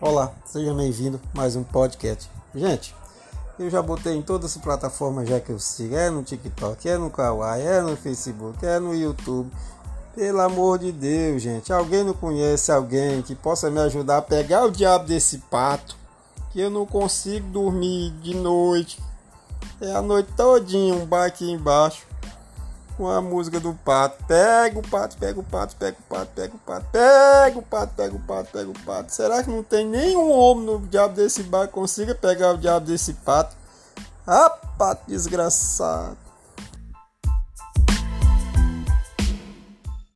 Olá, seja bem-vindo a mais um podcast. Gente, eu já botei em todas as plataformas já que eu sigo, é no TikTok, é no Kawaii, é no Facebook, é no YouTube. Pelo amor de Deus, gente, alguém não conhece alguém que possa me ajudar a pegar o diabo desse pato? Que eu não consigo dormir de noite. É a noite todinha um bar aqui embaixo com a música do pato. Pega o pato, pega o pato, pega o pato, pega o pato, pega o pato, pega o pato, pega o pato. Será que não tem nenhum homem no diabo desse bar que consiga pegar o diabo desse pato? Ah, pato desgraçado.